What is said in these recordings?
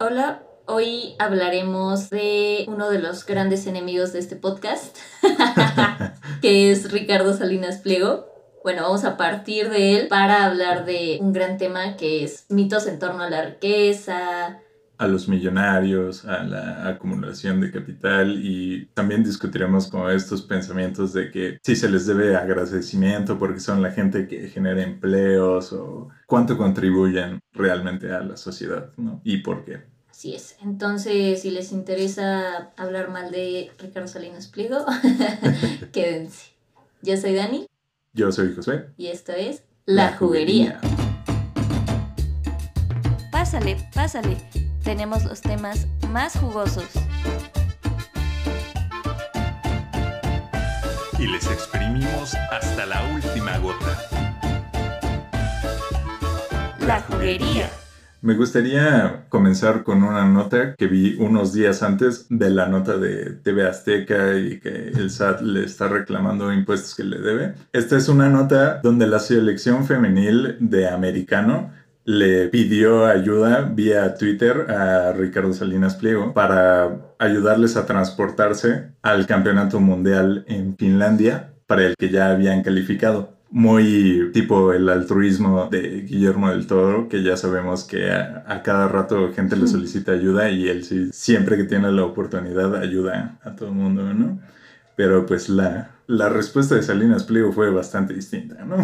Hola, hoy hablaremos de uno de los grandes enemigos de este podcast, que es Ricardo Salinas Pliego. Bueno, vamos a partir de él para hablar de un gran tema que es mitos en torno a la riqueza, a los millonarios, a la acumulación de capital y también discutiremos como estos pensamientos de que si se les debe agradecimiento porque son la gente que genera empleos o cuánto contribuyen realmente a la sociedad, ¿no? Y por qué. Así es. Entonces, si les interesa hablar mal de Ricardo Salinas Pliego, quédense. Yo soy Dani. Yo soy José. Y esto es La, juguería. Pásale, pásale tenemos los temas más jugosos. Y les exprimimos hasta la última gota. La juguería. Me gustaría comenzar con una nota que vi unos días antes de la nota de TV Azteca y que el SAT le está reclamando impuestos que le debe. Esta es una nota donde la selección femenil de americano le pidió ayuda vía Twitter a Ricardo Salinas Pliego para ayudarles a transportarse al campeonato mundial en Finlandia para el que ya habían calificado. Muy tipo el altruismo de Guillermo del Toro, que ya sabemos que a, cada rato gente le solicita ayuda y él sí, siempre que tiene la oportunidad ayuda a todo el mundo, ¿no? Pero pues la, la respuesta de Salinas Pliego fue bastante distinta, ¿no?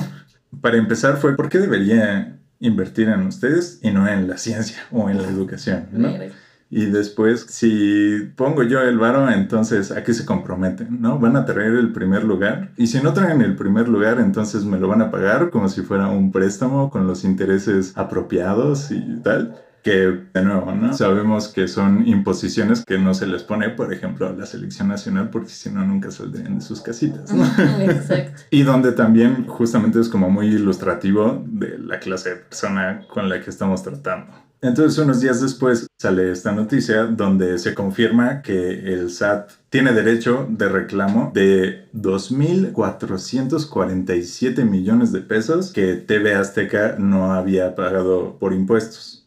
Para empezar fue, ¿por qué debería invertir en ustedes y no en la ciencia o en la educación, ¿no? Y después, si pongo yo el varo, entonces ¿a qué se comprometen? ¿No? Van a traer el primer lugar. Y si no traen el primer lugar, entonces me lo van a pagar como si fuera un préstamo con los intereses apropiados y tal que de nuevo, ¿no? Sabemos que son imposiciones que no se les pone, por ejemplo, a la selección nacional, porque si no, nunca saldrían de sus casitas, ¿no? Exacto. y donde también justamente es como muy ilustrativo de la clase de persona con la que estamos tratando. Entonces, unos días después sale esta noticia donde se confirma que el SAT tiene derecho de reclamo de 2.447 millones de pesos que TV Azteca no había pagado por impuestos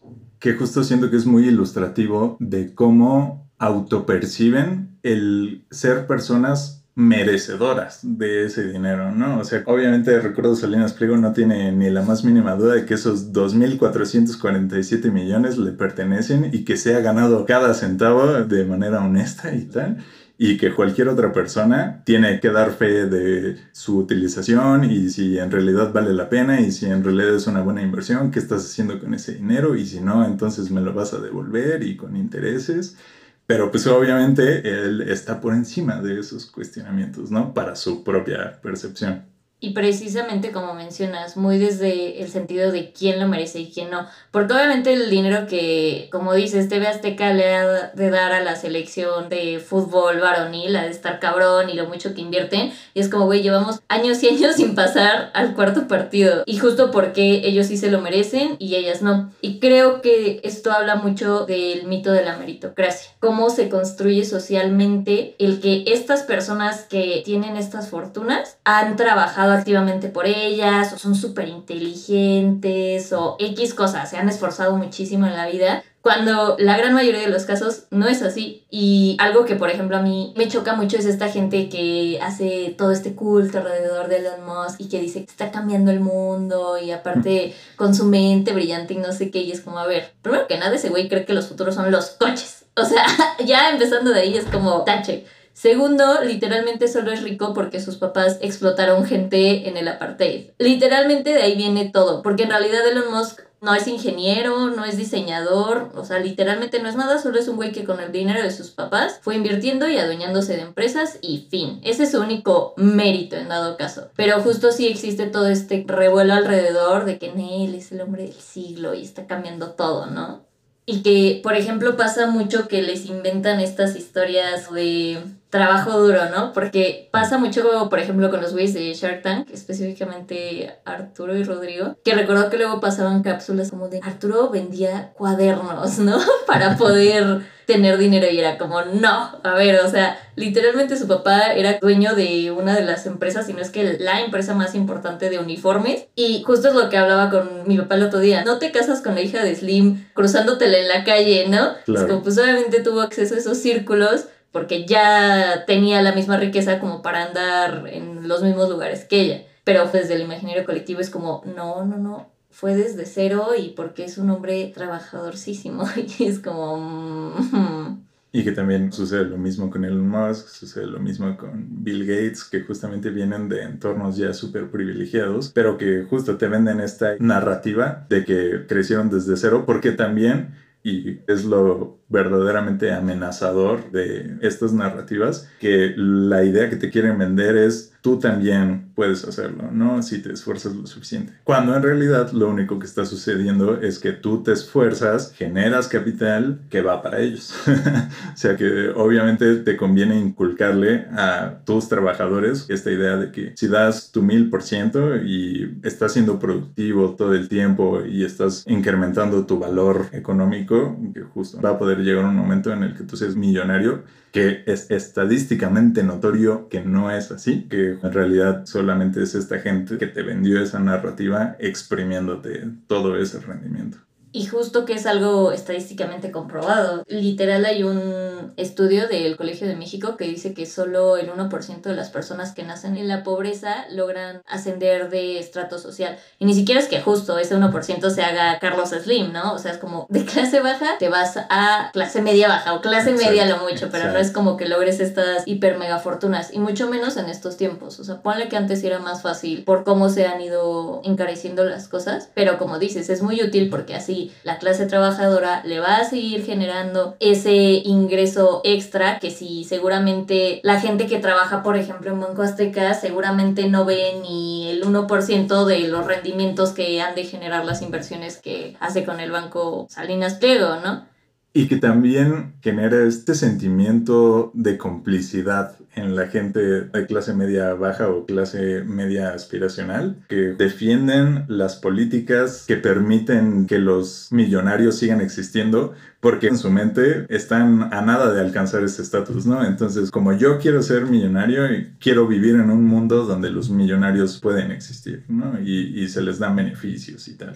que justo siento que es muy ilustrativo de cómo autoperciben el ser personas merecedoras de ese dinero, ¿no? O sea, obviamente Recuerdo Salinas Pliego no tiene ni la más mínima duda de que esos 2.447 millones le pertenecen y que se ha ganado cada centavo de manera honesta y tal y que cualquier otra persona tiene que dar fe de su utilización y si en realidad vale la pena y si en realidad es una buena inversión, qué estás haciendo con ese dinero y si no, entonces me lo vas a devolver y con intereses. Pero pues obviamente él está por encima de esos cuestionamientos, ¿no? Para su propia percepción. Y precisamente como mencionas, muy desde el sentido de quién lo merece y quién no. Porque obviamente el dinero que, como dices, TV Azteca le ha de dar a la selección de fútbol varonil, ha de estar cabrón y lo mucho que invierten. Y es como, güey, llevamos años y años sin pasar al cuarto partido. Y justo porque ellos sí se lo merecen y ellas no. Y creo que esto habla mucho del mito de la meritocracia. Cómo se construye socialmente el que estas personas que tienen estas fortunas han trabajado activamente por ellas, o son súper inteligentes, o X cosas, se han esforzado muchísimo en la vida, cuando la gran mayoría de los casos no es así. Y algo que, por ejemplo, a mí me choca mucho es esta gente que hace todo este culto alrededor de Elon Musk y que dice que está cambiando el mundo y aparte con su mente brillante y no sé qué. Y es como, a ver, primero que nada, ese güey cree que los futuros son los coches. O sea, ya empezando de ahí es como tache. Segundo, literalmente solo es rico porque sus papás explotaron gente en el apartheid. Literalmente de ahí viene todo, porque en realidad Elon Musk no es ingeniero, no es diseñador, o sea, literalmente no es nada, solo es un güey que con el dinero de sus papás fue invirtiendo y adueñándose de empresas y fin. Ese es su único mérito en dado caso. Pero justo sí existe todo este revuelo alrededor de que Neil es el hombre del siglo y está cambiando todo, ¿no? Y que, por ejemplo, pasa mucho que les inventan estas historias de trabajo duro, ¿no? Porque pasa mucho, por ejemplo, con los güeyes de Shark Tank, específicamente Arturo y Rodrigo, que recuerdo que luego pasaban cápsulas como de Arturo vendía cuadernos, ¿no? Para poder tener dinero y era como, no, a ver, o sea, literalmente su papá era dueño de una de las empresas, si no es que la empresa más importante de uniformes. Y justo es lo que hablaba con mi papá el otro día, no te casas con la hija de Slim cruzándotela en la calle, ¿no? Es como, pues obviamente tuvo acceso a esos círculos porque ya tenía la misma riqueza como para andar en los mismos lugares que ella. Pero desde el imaginario colectivo es como, no, no, no, fue desde cero y porque es un hombre trabajadorcísimo. Y es como... Mm, y que también sucede lo mismo con Elon Musk, sucede lo mismo con Bill Gates, que justamente vienen de entornos ya súper privilegiados, pero que justo te venden esta narrativa de que crecieron desde cero, porque también, y es lo verdaderamente amenazador de estas narrativas, que la idea que te quieren vender es tú también puedes hacerlo, ¿no? Si te esfuerzas lo suficiente. Cuando en realidad lo único que está sucediendo es que tú te esfuerzas, generas capital que va para ellos. o sea que obviamente te conviene inculcarle a tus trabajadores esta idea de que si das tu mil por ciento y estás siendo productivo todo el tiempo y estás incrementando tu valor económico, que justo va a poder llegar un momento en el que tú seas millonario, que es estadísticamente notorio que no es así, que en realidad solamente es esta gente que te vendió esa narrativa exprimiéndote todo ese rendimiento. Y justo que es algo estadísticamente comprobado. Literal hay un estudio del Colegio de México que dice que solo el 1% de las personas que nacen en la pobreza logran ascender de estrato social. Y ni siquiera es que justo ese 1% se haga Carlos Slim, ¿no? O sea, es como de clase baja te vas a clase media baja o clase media lo mucho, pero no es como que logres estas hiper mega fortunas. Y mucho menos en estos tiempos. O sea, ponle que antes era más fácil por cómo se han ido encareciendo las cosas. Pero como dices, es muy útil porque así la clase trabajadora le va a seguir generando ese ingreso extra que si seguramente la gente que trabaja, por ejemplo, en Banco Azteca, seguramente no ve ni el 1% de los rendimientos que han de generar las inversiones que hace con el Banco Salinas Pliego, ¿no? Y que también genera este sentimiento de complicidad en la gente de clase media baja o clase media aspiracional, que defienden las políticas que permiten que los millonarios sigan existiendo, porque en su mente están a nada de alcanzar ese estatus, ¿no? Entonces, como yo quiero ser millonario y quiero vivir en un mundo donde los millonarios pueden existir, ¿no? Y, y se les dan beneficios y tal.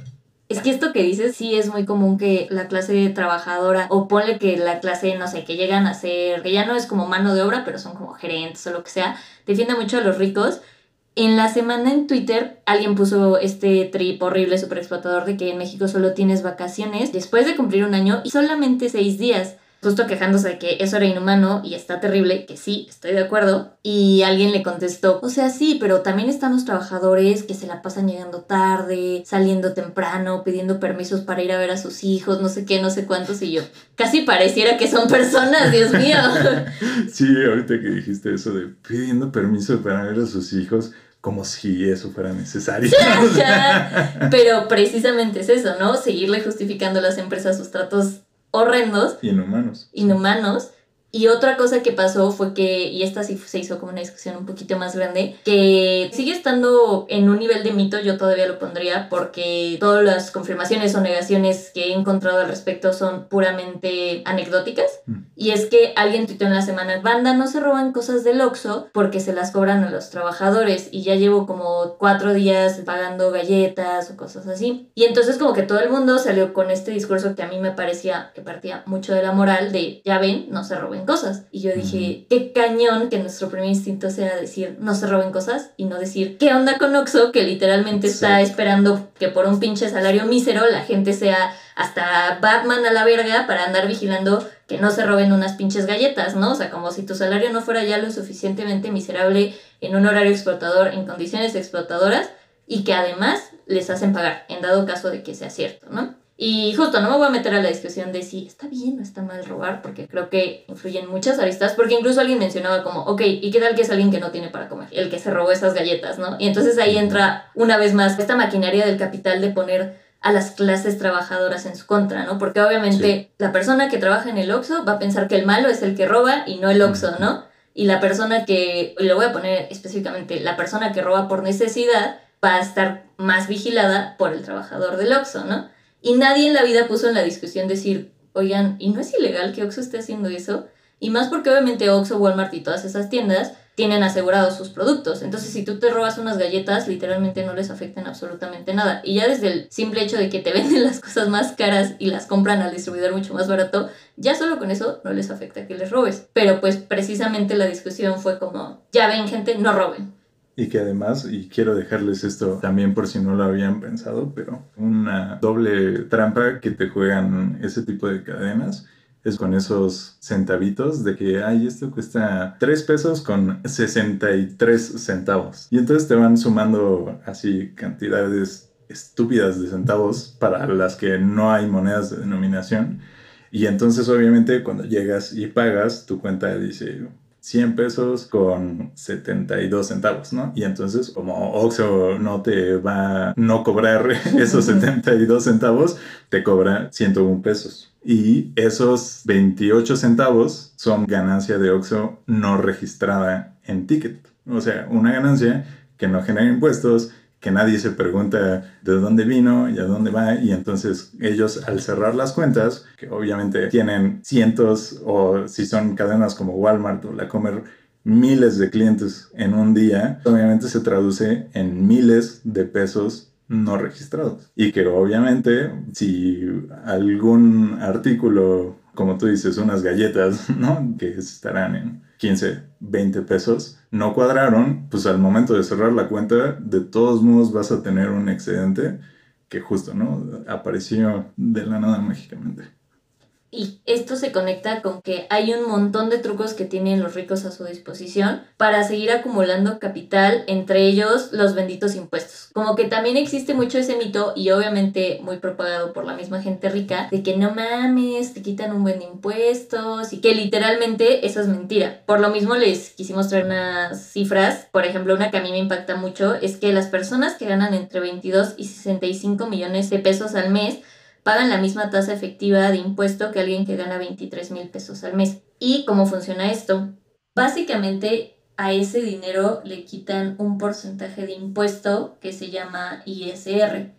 Es que esto que dices sí es muy común que la clase trabajadora, o ponle que la clase, no sé, que llegan a ser, que ya no es como mano de obra, pero son como gerentes o lo que sea, defiende mucho a los ricos. En la semana en Twitter alguien puso este trip horrible, super explotador, de que en México solo tienes vacaciones después de cumplir un año y solamente seis días justo quejándose de que eso era inhumano y está terrible, que sí, estoy de acuerdo. Y alguien le contestó, o sea, sí, pero también están los trabajadores que se la pasan llegando tarde, saliendo temprano, pidiendo permisos para ir a ver a sus hijos, no sé qué, no sé cuántos, y yo, casi pareciera que son personas, Dios mío. sí, ahorita que dijiste eso de pidiendo permiso para ver a sus hijos, como si eso fuera necesario. Pero precisamente es eso, ¿no? Seguirle justificando a las empresas sus tratos horrendos. Inhumanos. Inhumanos. Y otra cosa que pasó fue que, y esta sí se hizo como una discusión un poquito más grande, que sigue estando en un nivel de mito, yo todavía lo pondría, porque todas las confirmaciones o negaciones que he encontrado al respecto son puramente anecdóticas. Mm. Y es que alguien tuiteó en la semana, banda, no se roban cosas del Oxxo porque se las cobran a los trabajadores. Y ya llevo como cuatro días pagando galletas o cosas así. Y entonces como que todo el mundo salió con este discurso que a mí me parecía que partía mucho de la moral de, ya ven, no se roben cosas. Y yo dije, qué cañón que nuestro primer instinto sea decir, no se roben cosas y no decir, ¿qué onda con Oxo? Que literalmente está esperando que por un pinche salario mísero la gente sea hasta Batman a la verga para andar vigilando que no se roben unas pinches galletas, ¿no? O sea, como si tu salario no fuera ya lo suficientemente miserable en un horario explotador, en condiciones explotadoras, y que además les hacen pagar, en dado caso de que sea cierto, ¿no? Y justo no me voy a meter a la discusión de si está bien o está mal robar, porque creo que influyen muchas aristas, porque incluso alguien mencionaba como, ok, ¿y qué tal que es alguien que no tiene para comer? El que se robó esas galletas, ¿no? Y entonces ahí entra una vez más esta maquinaria del capital de poner a las clases trabajadoras en su contra, ¿no? Porque obviamente la persona que trabaja en el Oxxo va a pensar que el malo es el que roba y no el Oxxo, ¿no? Y la persona que, y lo voy a poner específicamente, la persona que roba por necesidad va a estar más vigilada por el trabajador del Oxxo, ¿no? Y nadie en la vida puso en la discusión decir, oigan, ¿y no es ilegal que Oxxo esté haciendo eso? Y más porque obviamente Oxxo, Walmart y todas esas tiendas tienen asegurados sus productos. Entonces, si tú te robas unas galletas, literalmente no les afectan absolutamente nada. Y ya desde el simple hecho de que te venden las cosas más caras y las compran al distribuidor mucho más barato, ya solo con eso no les afecta que les robes. Pero pues precisamente la discusión fue como, ya ven gente, no roben. Y que además, y quiero dejarles esto también por si no lo habían pensado, pero una doble trampa que te juegan ese tipo de cadenas es con esos centavitos de que, ay, esto cuesta 3 pesos con 63 centavos. Y entonces te van sumando así cantidades estúpidas de centavos para las que no hay monedas de denominación. Y entonces obviamente cuando llegas y pagas, tu cuenta dice 100 pesos con 72 centavos, ¿no? Y entonces, como Oxxo no te va a no cobrar esos 72 centavos, te cobra 101 pesos. Y esos 28 centavos son ganancia de Oxxo no registrada en ticket. O sea, una ganancia que no genera impuestos, que nadie se pregunta de dónde vino y a dónde va y entonces ellos al cerrar las cuentas, que obviamente tienen cientos o si son cadenas como Walmart o la Comer, miles de clientes en un día, obviamente se traduce en miles de pesos no registrados. Y que obviamente si algún artículo, como tú dices, unas galletas, ¿no? Que estarán en 15, 20 pesos, no cuadraron, pues al momento de cerrar la cuenta, de todos modos vas a tener un excedente que justo, ¿no? Apareció de la nada mágicamente. Y esto se conecta con que hay un montón de trucos que tienen los ricos a su disposición para seguir acumulando capital, entre ellos los benditos impuestos. Como que también existe mucho ese mito y obviamente muy propagado por la misma gente rica de que no mames, te quitan un buen de impuestos y que literalmente eso es mentira. Por lo mismo les quisimos traer unas cifras, por ejemplo una que a mí me impacta mucho es que las personas que ganan entre 22 y 65 millones de pesos al mes pagan la misma tasa efectiva de impuesto que alguien que gana 23 mil pesos al mes. ¿Y cómo funciona esto? Básicamente a ese dinero le quitan un porcentaje de impuesto que se llama ISR.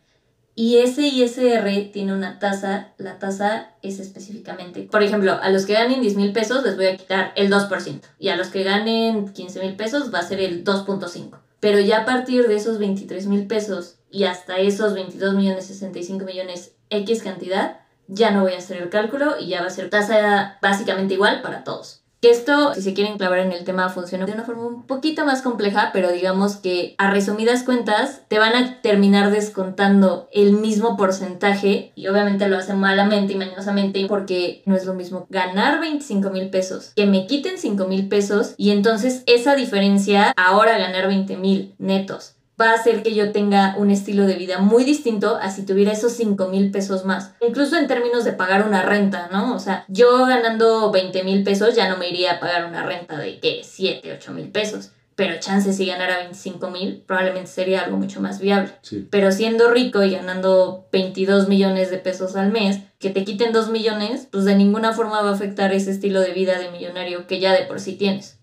Y ese ISR tiene una tasa, la tasa es específicamente, por ejemplo, a los que ganen 10 mil pesos les voy a quitar el 2%, y a los que ganen 15 mil pesos va a ser el 2.5%. Pero ya a partir de esos 23 mil pesos y hasta esos 22 millones, 65 millones X cantidad, ya no voy a hacer el cálculo y ya va a ser tasa básicamente igual para todos. Que esto, si se quieren clavar en el tema, funciona de una forma un poquito más compleja, pero digamos que a resumidas cuentas te van a terminar descontando el mismo porcentaje y obviamente lo hacen malamente y mañosamente porque no es lo mismo ganar 25 mil pesos que me quiten 5 mil pesos y entonces esa diferencia ahora ganar 20 mil netos va a hacer que yo tenga un estilo de vida muy distinto a si tuviera esos 5 mil pesos más. Incluso en términos de pagar una renta, ¿no? O sea, yo ganando 20 mil pesos ya no me iría a pagar una renta de, ¿qué? 7, 8 mil pesos. Pero chance si ganara 25 mil, probablemente sería algo mucho más viable. Pero siendo rico y ganando 22 millones de pesos al mes, que te quiten 2 millones, pues de ninguna forma va a afectar ese estilo de vida de millonario que ya de por sí tienes.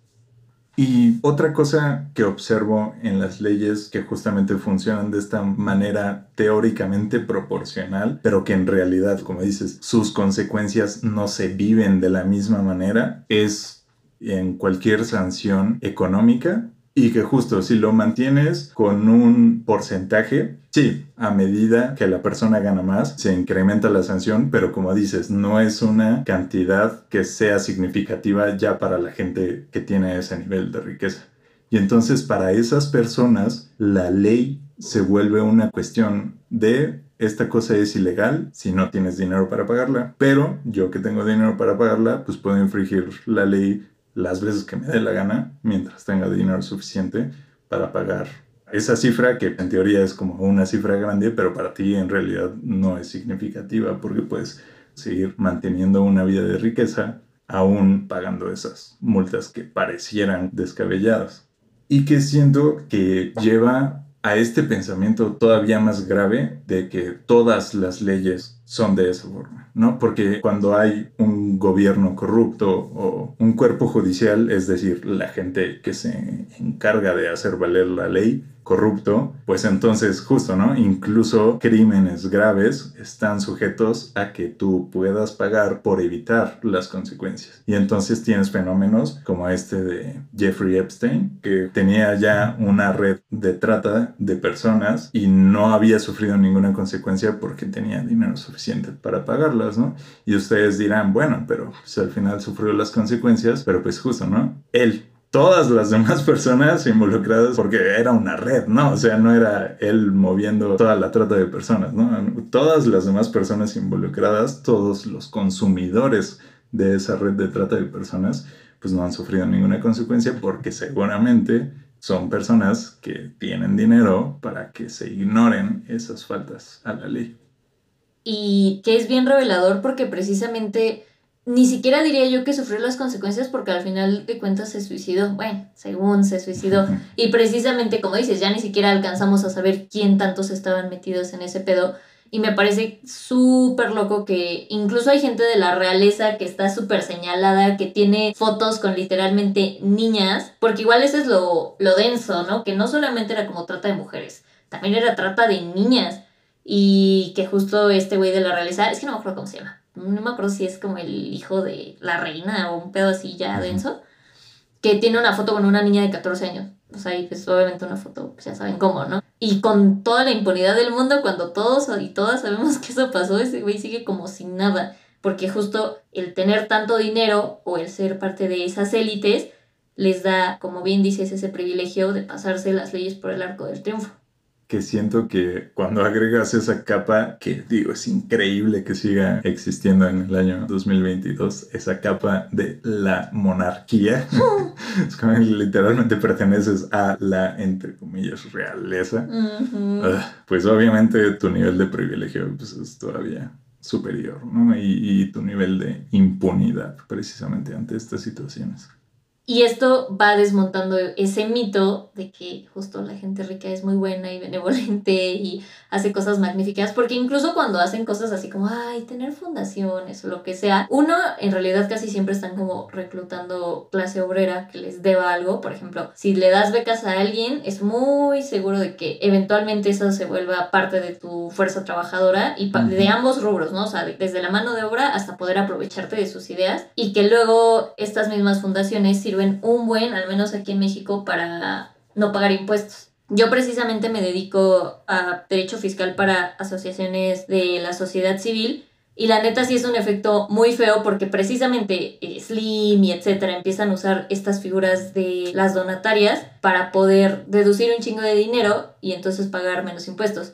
Y otra cosa que observo en las leyes que justamente funcionan de esta manera teóricamente proporcional, pero que en realidad, como dices, sus consecuencias no se viven de la misma manera, es en cualquier sanción económica y que justo si lo mantienes con un porcentaje, sí, a medida que la persona gana más, se incrementa la sanción, pero como dices, no es una cantidad que sea significativa ya para la gente que tiene ese nivel de riqueza. Y entonces para esas personas la ley se vuelve una cuestión de esta cosa es ilegal si no tienes dinero para pagarla, pero yo que tengo dinero para pagarla, pues puedo infringir la ley las veces que me dé la gana mientras tenga dinero suficiente para pagar esa cifra que en teoría es como una cifra grande, pero para ti en realidad no es significativa porque puedes seguir manteniendo una vida de riqueza aún pagando esas multas que parecieran descabelladas. Y que siento que lleva a este pensamiento todavía más grave de que todas las leyes son de esa forma, ¿no? Porque cuando hay un gobierno corrupto o un cuerpo judicial, es decir, la gente que se encarga de hacer valer la ley, corrupto, pues entonces justo, ¿no? Incluso crímenes graves están sujetos a que tú puedas pagar por evitar las consecuencias. Y entonces tienes fenómenos como este de Jeffrey Epstein, que tenía ya una red de trata de personas y no había sufrido ninguna consecuencia porque tenía dinero suficiente para pagarlas, ¿no? Y ustedes dirán, bueno, pero pues, al final sufrió las consecuencias, pero pues justo, ¿no? Él todas las demás personas involucradas, porque era una red, ¿no? O sea, no era él moviendo toda la trata de personas, ¿no? Todas las demás personas involucradas, todos los consumidores de esa red de trata de personas, pues no han sufrido ninguna consecuencia porque seguramente son personas que tienen dinero para que se ignoren esas faltas a la ley. Y que es bien revelador porque precisamente ni siquiera diría yo que sufrió las consecuencias porque al final de cuentas se suicidó. Bueno, según se suicidó. Y precisamente como dices, ya ni siquiera alcanzamos a saber quién tantos estaban metidos en ese pedo. Y me parece súper loco que incluso hay gente de la realeza que está súper señalada, que tiene fotos con literalmente niñas, porque igual eso es lo, lo denso, ¿no? Que no solamente era como trata de mujeres, también era trata de niñas. Y que justo este güey de la realeza, es que no me acuerdo cómo se llama, no me acuerdo si es como el hijo de la reina o un pedo así ya denso, que tiene una foto con una niña de 14 años. O sea, y pues obviamente una foto, pues ya saben cómo, ¿no? Y con toda la impunidad del mundo, cuando todos y todas sabemos que eso pasó, ese güey sigue como sin nada. Porque justo el tener tanto dinero o el ser parte de esas élites les da, como bien dices, ese privilegio de pasarse las leyes por el arco del triunfo que siento que cuando agregas esa capa, que digo, es increíble que siga existiendo en el año 2022, esa capa de la monarquía, es como literalmente perteneces a la, entre comillas, realeza, ah, pues obviamente tu nivel de privilegio pues, es todavía superior, ¿no? Y, y tu nivel de impunidad precisamente ante estas situaciones. Y esto va desmontando ese mito de que justo la gente rica es muy buena y benevolente y hace cosas magníficas, porque incluso cuando hacen cosas así como, ay, tener fundaciones o lo que sea, uno en realidad casi siempre están como reclutando clase obrera que les deba algo. Por ejemplo, si le das becas a alguien, es muy seguro de que eventualmente eso se vuelva parte de tu fuerza trabajadora y de ambos rubros, ¿no? O sea, desde la mano de obra hasta poder aprovecharte de sus ideas y que luego estas mismas fundaciones sirven un buen, al menos aquí en México, para no pagar impuestos. Yo precisamente me dedico a derecho fiscal para asociaciones de la sociedad civil y la neta sí es un efecto muy feo porque precisamente Slim y etcétera empiezan a usar estas figuras de las donatarias para poder deducir un chingo de dinero y entonces pagar menos impuestos.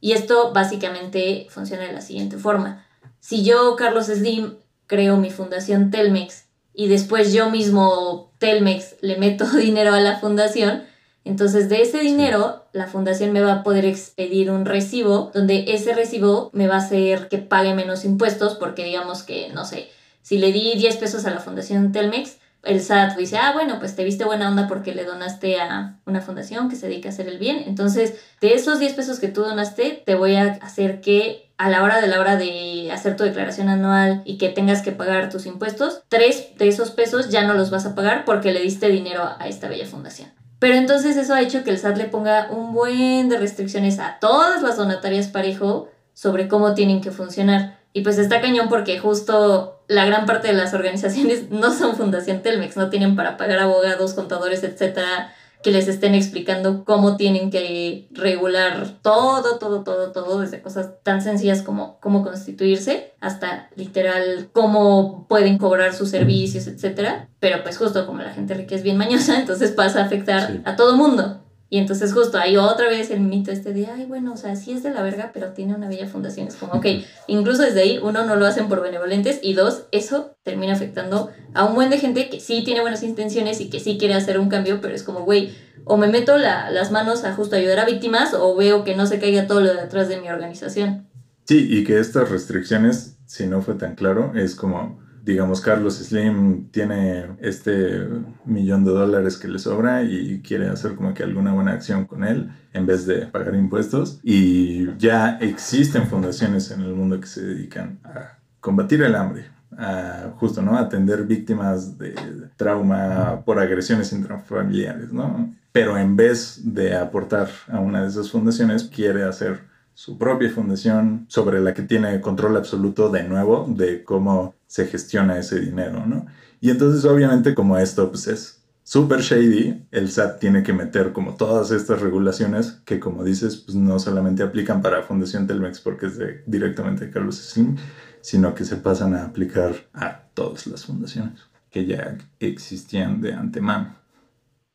Y esto básicamente funciona de la siguiente forma. Si yo, Carlos Slim, creo mi fundación Telmex y después yo mismo, Telmex, le meto dinero a la fundación, entonces de ese dinero la fundación me va a poder expedir un recibo donde ese recibo me va a hacer que pague menos impuestos porque digamos que, no sé, si le di 10 pesos a la fundación Telmex, el SAT dice, ah, bueno, pues te viste buena onda porque le donaste a una fundación que se dedica a hacer el bien. Entonces, de esos 10 pesos que tú donaste, te voy a hacer que a la hora de la hora de hacer tu declaración anual y que tengas que pagar tus impuestos, tres de esos pesos ya no los vas a pagar porque le diste dinero a esta bella fundación. Pero entonces eso ha hecho que el SAT le ponga un buen de restricciones a todas las donatarias parejo sobre cómo tienen que funcionar. Y pues está cañón porque justo la gran parte de las organizaciones no son Fundación Telmex, no tienen para pagar abogados, contadores, etcétera, que les estén explicando cómo tienen que regular todo, todo, todo, todo, desde cosas tan sencillas como cómo constituirse hasta literal cómo pueden cobrar sus servicios, etcétera. Pero pues justo como la gente rica es bien mañosa, entonces pasa a afectar a todo mundo. Y entonces justo ahí otra vez el mito este de, ay, bueno, o sea, sí es de la verga, pero tiene una bella fundación. Es como, ok, incluso desde ahí, uno, no lo hacen por benevolentes y dos, eso termina afectando a un buen de gente que sí tiene buenas intenciones y que sí quiere hacer un cambio, pero es como, güey, o me meto las manos a justo ayudar a víctimas o veo que no se caiga todo lo de atrás de mi organización. Sí, y que estas restricciones, si no fue tan claro, es como digamos, Carlos Slim tiene este millón de dólares que le sobra y quiere hacer como que alguna buena acción con él en vez de pagar impuestos. Y ya existen fundaciones en el mundo que se dedican a combatir el hambre a justo, ¿no? Atender víctimas de trauma por agresiones intrafamiliares, ¿no? Pero en vez de aportar a una de esas fundaciones, quiere hacer su propia fundación sobre la que tiene control absoluto de nuevo de cómo se gestiona ese dinero, ¿no? Y entonces obviamente como esto pues es súper shady, el SAT tiene que meter como todas estas regulaciones que como dices pues no solamente aplican para Fundación Telmex porque es directamente de Carlos Slim, sino que se pasan a aplicar a todas las fundaciones que ya existían de antemano.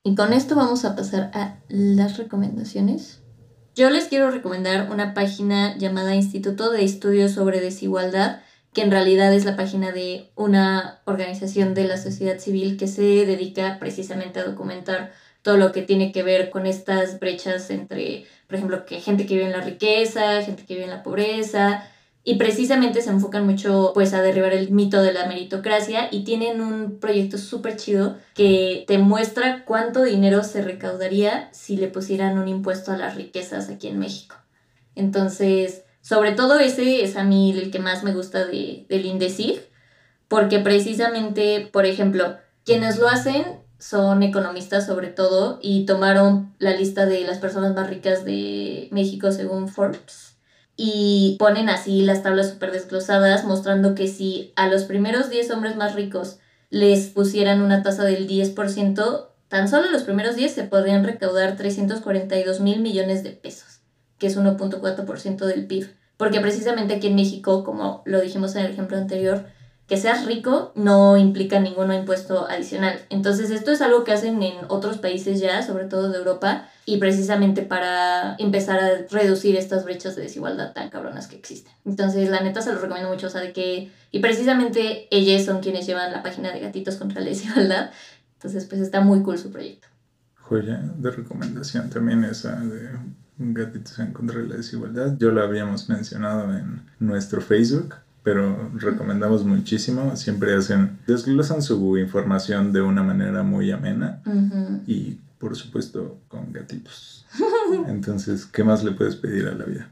Y con esto vamos a pasar a las recomendaciones. Yo les quiero recomendar una página llamada Instituto de Estudios sobre Desigualdad, que en realidad es la página de una organización de la sociedad civil que se dedica precisamente a documentar todo lo que tiene que ver con estas brechas entre, por ejemplo, que gente que vive en la riqueza, gente que vive en la pobreza, y precisamente se enfocan mucho pues a derribar el mito de la meritocracia y tienen un proyecto súper chido que te muestra cuánto dinero se recaudaría si le pusieran un impuesto a las riquezas aquí en México. Entonces, sobre todo ese es a mí el que más me gusta de, del INDECIG, porque precisamente, por ejemplo, quienes lo hacen son economistas sobre todo y tomaron la lista de las personas más ricas de México según Forbes y ponen así las tablas súper desglosadas, mostrando que si a los primeros 10 hombres más ricos les pusieran una tasa del 10%, tan solo los primeros 10 se podrían recaudar 342 mil millones de pesos, que es 1.4% del PIB. Porque precisamente aquí en México, como lo dijimos en el ejemplo anterior, que seas rico no implica ningún impuesto adicional. Entonces esto es algo que hacen en otros países ya, sobre todo de Europa, y precisamente para empezar a reducir estas brechas de desigualdad tan cabronas que existen. Entonces la neta se los recomiendo mucho, o sea, de que, y precisamente ellos son quienes llevan la página de Gatitos contra la Desigualdad, entonces pues está muy cool su proyecto. Joya de recomendación también esa de Gatitos en contra de la Desigualdad. Yo lo habíamos mencionado en nuestro Facebook pero recomendamos muchísimo. Siempre hacen, desglosan su información de una manera muy amena y por supuesto con gatitos. Entonces, ¿qué más le puedes pedir a la vida?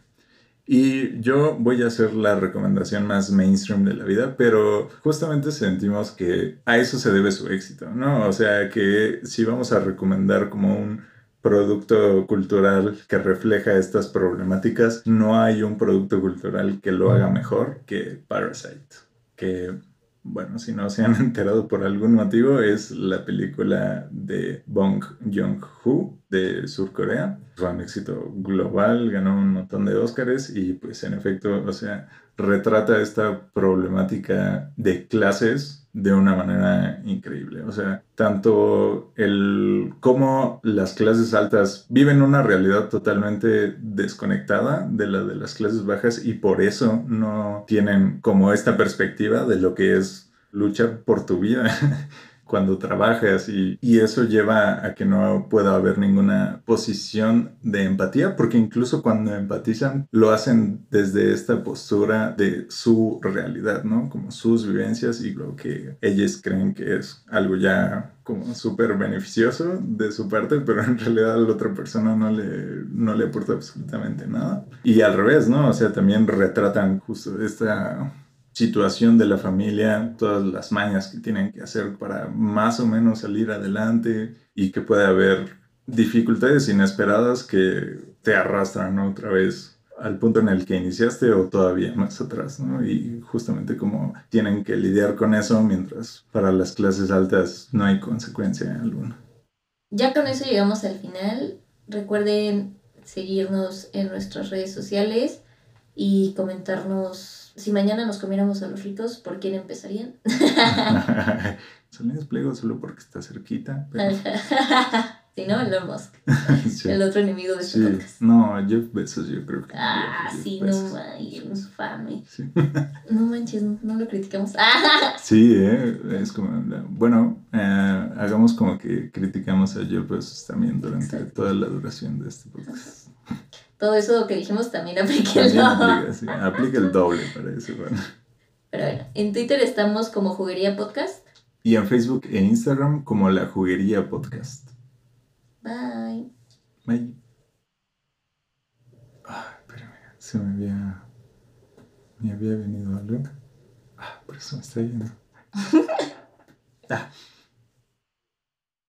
Y yo voy a hacer la recomendación más mainstream de la vida, pero justamente sentimos que a eso se debe su éxito, ¿no? O sea, que si vamos a recomendar como un producto cultural que refleja estas problemáticas, no hay un producto cultural que lo haga mejor que Parasite, que bueno, si no se han enterado por algún motivo, es la película de Bong Joon-ho de Sur Corea. Fue un éxito global, ganó un montón de Óscares y pues en efecto, o sea, retrata esta problemática de clases de una manera increíble. O sea, tanto el cómo las clases altas viven una realidad totalmente desconectada de la de las clases bajas y por eso no tienen como esta perspectiva de lo que es luchar por tu vida. cuando trabajas y, y, eso lleva a que no pueda haber ninguna posición de empatía, porque incluso cuando empatizan lo hacen desde esta postura de su realidad, ¿no? Como sus vivencias y lo que ellos creen que es algo ya como súper beneficioso de su parte, pero en realidad a la otra persona no le, no le aporta absolutamente nada. Y al revés, ¿no? O sea, también retratan justo esta situación de la familia, todas las mañas que tienen que hacer para más o menos salir adelante y que puede haber dificultades inesperadas que te arrastran otra vez al punto en el que iniciaste o todavía más atrás, ¿no? Y justamente como tienen que lidiar con eso mientras para las clases altas no hay consecuencia alguna. Ya con eso llegamos al final. Recuerden seguirnos en nuestras redes sociales y comentarnos si mañana nos comiéramos a los ricos, ¿por quién empezarían? Salinas Pliego solo porque está cerquita. sí, ¿no? Elon Musk. El otro enemigo de este sí. podcast. No, Jeff Bezos yo creo que... Ah, sí, no manches, fame. Sí. No manches, no, lo criticamos. sí, eh, es como... Bueno, eh, hagamos como que criticamos a Jeff Bezos también durante toda la duración de este podcast todo eso que dijimos también aplica el doble. Aplica, el doble para eso. Bueno. Pero bueno, en Twitter estamos como Juguería Podcast. Y en Facebook e Instagram como La Juguería Podcast. Bye. Bye. Ay, espérame, se me había, me había venido algo. Ah. Por eso me está yendo. Ah,